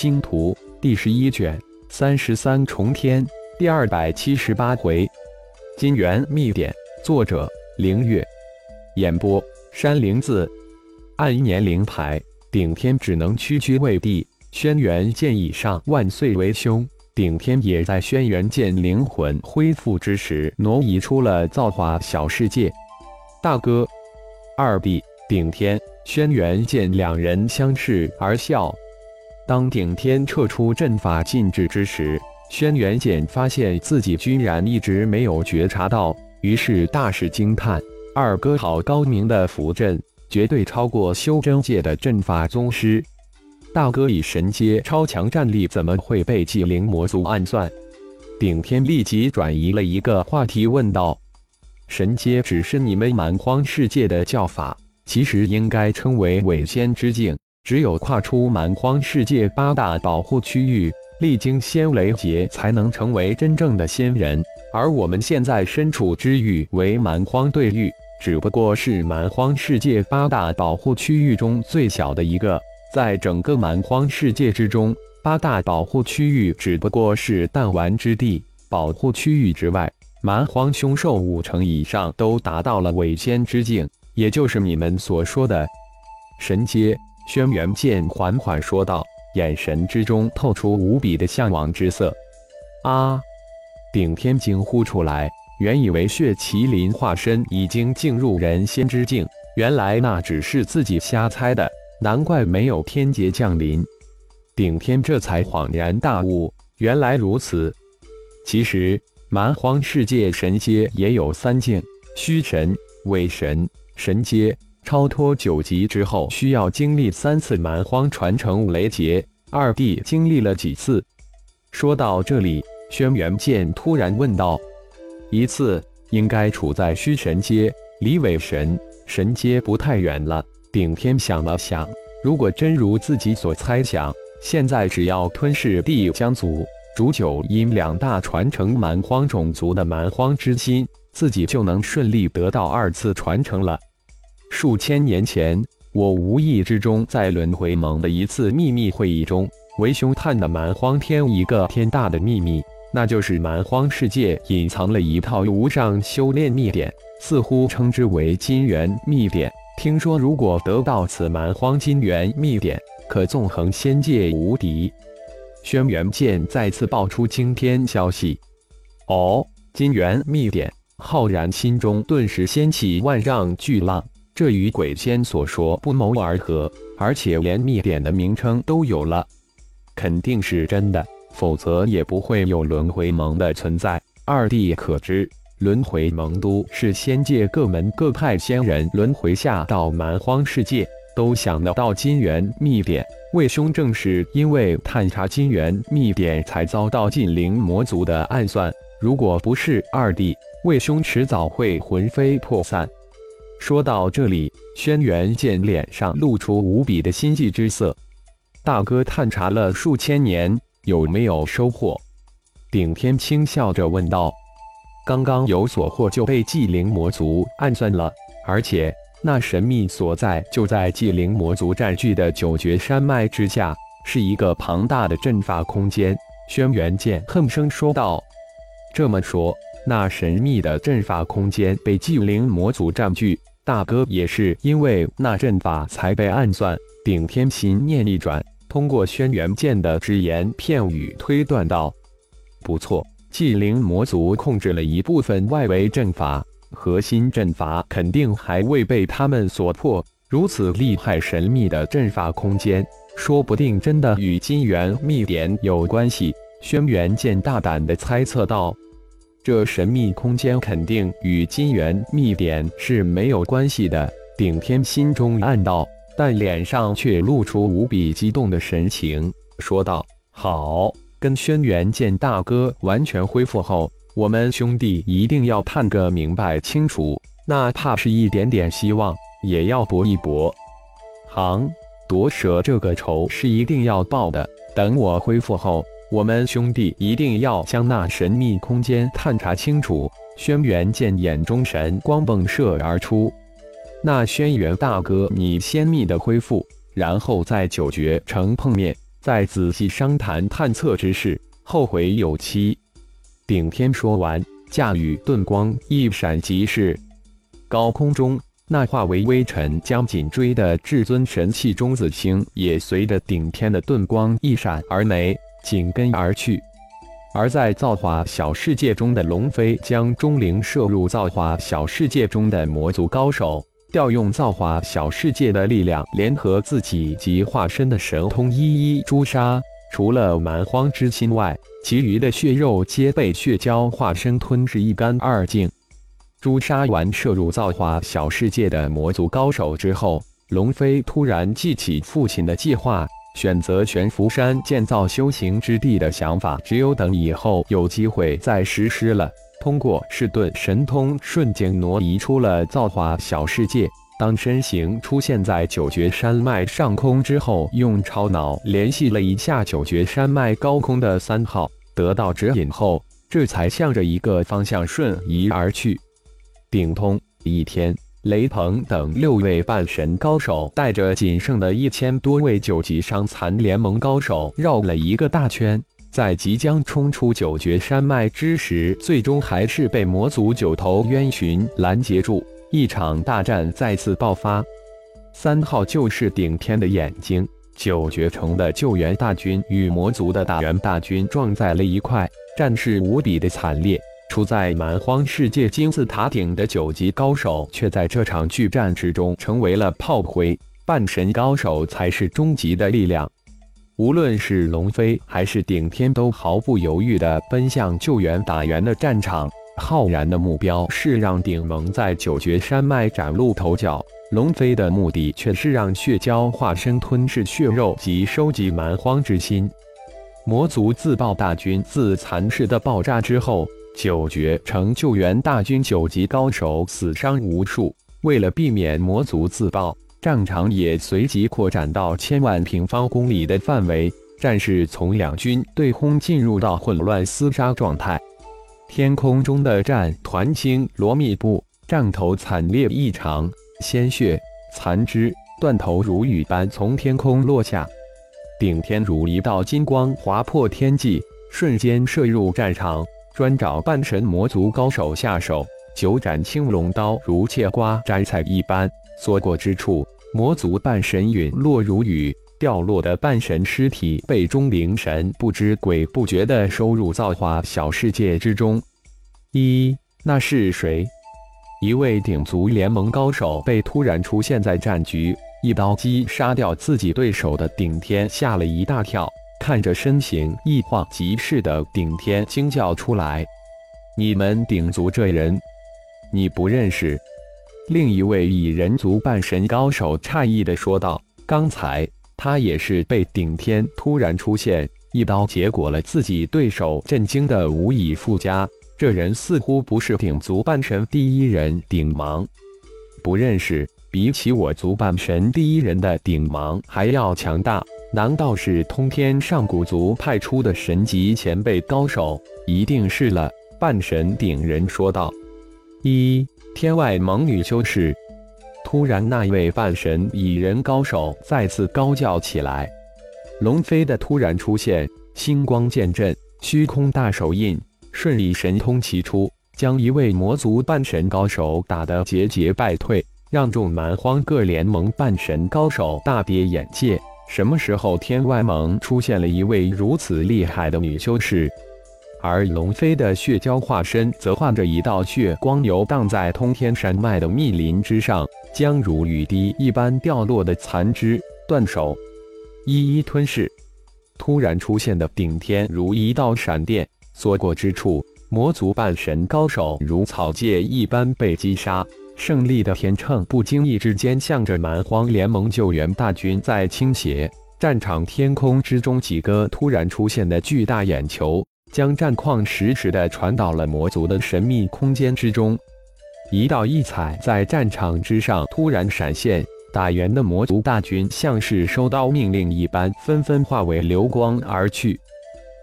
星图》第十一卷三十三重天第二百七十八回，金元秘典，作者：凌月，演播：山灵子。按年龄排，顶天只能屈居未帝，轩辕剑以上万岁为兄。顶天也在轩辕剑灵魂恢复之时，挪移出了造化小世界。大哥，二弟，顶天、轩辕剑两人相视而笑。当顶天撤出阵法禁制之时，轩辕剑发现自己居然一直没有觉察到，于是大是惊叹：“二哥好高明的符阵，绝对超过修真界的阵法宗师。”大哥以神阶超强战力，怎么会被纪灵魔族暗算？顶天立即转移了一个话题，问道：“神阶只是你们蛮荒世界的叫法，其实应该称为伪仙之境。只有跨出蛮荒世界八大保护区域，历经仙雷劫，才能成为真正的仙人。而我们现在身处之域为蛮荒对域，只不过是蛮荒世界八大保护区域中最小的一个。”在整个蛮荒世界之中，八大保护区域只不过是弹丸之地。保护区域之外，蛮荒凶兽五成以上都达到了伪仙之境，也就是你们所说的神阶。轩辕剑缓缓说道，眼神之中透出无比的向往之色。啊！顶天惊呼出来，原以为血麒麟化身已经进入人仙之境，原来那只是自己瞎猜的。难怪没有天劫降临，顶天这才恍然大悟，原来如此。其实蛮荒世界神阶也有三境：虚神、伪神、神阶。超脱九级之后，需要经历三次蛮荒传承雷劫。二弟经历了几次？说到这里，轩辕剑突然问道：“一次应该处在虚神阶，离伪神神阶不太远了。”顶天想了想，如果真如自己所猜想，现在只要吞噬地江族、煮酒阴两大传承蛮荒种族的蛮荒之心，自己就能顺利得到二次传承了。数千年前，我无意之中在轮回盟的一次秘密会议中，为兄探的蛮荒天一个天大的秘密，那就是蛮荒世界隐藏了一套无上修炼秘典，似乎称之为金元秘典。听说，如果得到此蛮荒金元秘典，可纵横仙界无敌。轩辕剑再次爆出惊天消息。哦，金元秘典！浩然心中顿时掀起万丈巨浪。这与鬼仙所说不谋而合，而且连秘典的名称都有了，肯定是真的，否则也不会有轮回盟的存在。二弟可知？轮回盟都是仙界各门各派仙人轮回下到蛮荒世界，都想得到金元秘典。魏兄正是因为探查金元秘典，才遭到禁灵魔族的暗算。如果不是二弟，魏兄迟早会魂飞魄散。说到这里，轩辕剑脸上露出无比的心悸之色。大哥探查了数千年，有没有收获？顶天轻笑着问道。刚刚有所获，就被祭灵魔族暗算了，而且那神秘所在就在祭灵魔族占据的九绝山脉之下，是一个庞大的阵法空间。轩辕剑哼声说道：“这么说，那神秘的阵法空间被祭灵魔族占据，大哥也是因为那阵法才被暗算。”顶天心念一转，通过轩辕剑的只言片语推断道：“不错。”祭灵魔族控制了一部分外围阵法，核心阵法肯定还未被他们所破。如此厉害神秘的阵法空间，说不定真的与金元秘典有关系。轩辕剑大胆地猜测道：“这神秘空间肯定与金元秘典是没有关系的。”顶天心中暗道，但脸上却露出无比激动的神情，说道：“好。”跟轩辕剑大哥完全恢复后，我们兄弟一定要探个明白清楚，哪怕是一点点希望，也要搏一搏。行，夺舍这个仇是一定要报的。等我恢复后，我们兄弟一定要将那神秘空间探查清楚。轩辕剑眼中神光迸射而出，那轩辕大哥，你先密的恢复，然后在九绝城碰面。再仔细商谈探测之事，后会有期。顶天说完，驾驭遁光一闪即逝。高空中，那化为微尘将紧追的至尊神器中子星也随着顶天的遁光一闪而没，紧跟而去。而在造化小世界中的龙飞，将钟灵射入造化小世界中的魔族高手。调用造化小世界的力量，联合自己及化身的神通，一一诛杀。除了蛮荒之心外，其余的血肉皆被血蛟化身吞噬一干二净。诛杀完射入造化小世界的魔族高手之后，龙飞突然记起父亲的计划，选择悬浮山建造修行之地的想法，只有等以后有机会再实施了。通过噬遁神通，瞬间挪移出了造化小世界。当身形出现在九绝山脉上空之后，用超脑联系了一下九绝山脉高空的三号，得到指引后，这才向着一个方向瞬移而去。顶通、一天、雷鹏等六位半神高手，带着仅剩的一千多位九级伤残联盟高手，绕了一个大圈。在即将冲出九绝山脉之时，最终还是被魔族九头渊群拦截住。一场大战再次爆发。三号就是顶天的眼睛。九绝城的救援大军与魔族的大援大军撞在了一块，战事无比的惨烈。处在蛮荒世界金字塔顶的九级高手，却在这场巨战之中成为了炮灰。半神高手才是终极的力量。无论是龙飞还是顶天，都毫不犹豫地奔向救援打援的战场，浩然的目标是让顶盟在九绝山脉崭露头角，龙飞的目的却是让血蛟化身吞噬血肉及收集蛮荒之心。魔族自爆大军自蚕室的爆炸之后，九绝城救援大军九级高手死伤无数，为了避免魔族自爆。战场也随即扩展到千万平方公里的范围，战士从两军对轰进入到混乱厮杀状态。天空中的战团星罗密布，战头惨烈异常，鲜血、残肢、断头如雨般从天空落下。顶天如一道金光划破天际，瞬间射入战场，专找半神魔族高手下手。九斩青龙刀如切瓜摘菜一般。所过之处，魔族半神陨落如雨，掉落的半神尸体被钟灵神不知鬼不觉地收入造化小世界之中。一，那是谁？一位顶族联盟高手被突然出现在战局，一刀击杀掉自己对手的顶天吓了一大跳，看着身形一晃即逝的顶天，惊叫出来：“你们顶族这人，你不认识？”另一位蚁人族半神高手诧异地说道：“刚才他也是被顶天突然出现一刀结果了自己对手，震惊的无以复加。这人似乎不是顶族半神第一人顶芒，不认识。比起我族半神第一人的顶芒还要强大，难道是通天上古族派出的神级前辈高手？一定是了。”半神顶人说道：“一。”天外猛女修士，突然，那一位半神蚁人高手再次高叫起来。龙飞的突然出现，星光剑阵，虚空大手印，顺利神通齐出，将一位魔族半神高手打得节节败退，让众蛮荒各联盟半神高手大跌眼界。什么时候天外盟出现了一位如此厉害的女修士？而龙飞的血蛟化身则化着一道血光游荡在通天山脉的密林之上，将如雨滴一般掉落的残肢、断手一一吞噬。突然出现的顶天如一道闪电，所过之处，魔族半神高手如草芥一般被击杀。胜利的天秤不经意之间向着蛮荒联盟救援大军在倾斜。战场天空之中，几个突然出现的巨大眼球。将战况实时的传到了魔族的神秘空间之中，一道异彩在战场之上突然闪现，打援的魔族大军像是收到命令一般，纷纷化为流光而去。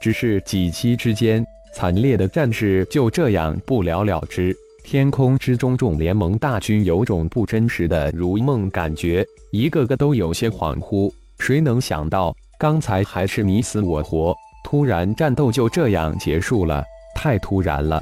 只是几息之间，惨烈的战事就这样不了了之。天空之中，众联盟大军有种不真实的如梦感觉，一个个都有些恍惚。谁能想到？刚才还是你死我活，突然战斗就这样结束了，太突然了。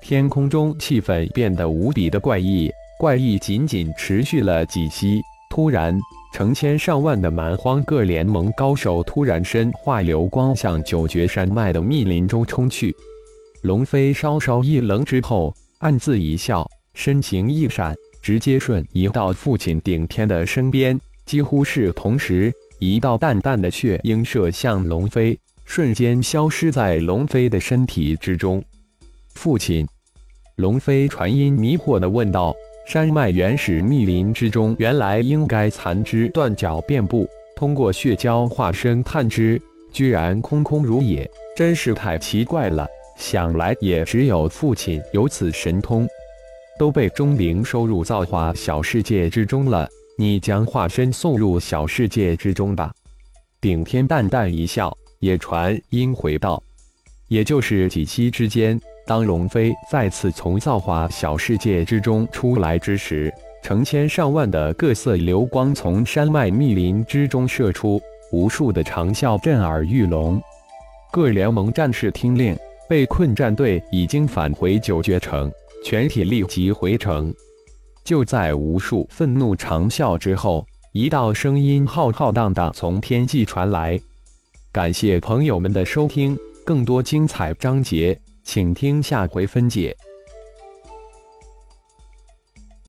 天空中气氛变得无比的怪异，怪异仅仅持续了几息，突然，成千上万的蛮荒各联盟高手突然身化流光，向九绝山脉的密林中冲去。龙飞稍稍一愣之后，暗自一笑，身形一闪，直接瞬移到父亲顶天的身边。几乎是同时，一道淡淡的血鹰射向龙飞，瞬间消失在龙飞的身体之中。父亲。龙飞传音迷惑地问道：“山脉原始密林之中，原来应该残肢断脚遍布。通过血蛟化身探知，居然空空如也，真是太奇怪了。想来也只有父亲有此神通，都被钟灵收入造化小世界之中了。你将化身送入小世界之中吧。”顶天淡淡一笑，也传音回道：“也就是几息之间。”当龙飞再次从造化小世界之中出来之时，成千上万的各色流光从山脉密林之中射出，无数的长啸震耳欲聋。各联盟战士听令，被困战队已经返回九绝城，全体立即回城。就在无数愤怒长啸之后，一道声音浩浩荡荡从天际传来：“感谢朋友们的收听，更多精彩章节。”请听下回分解。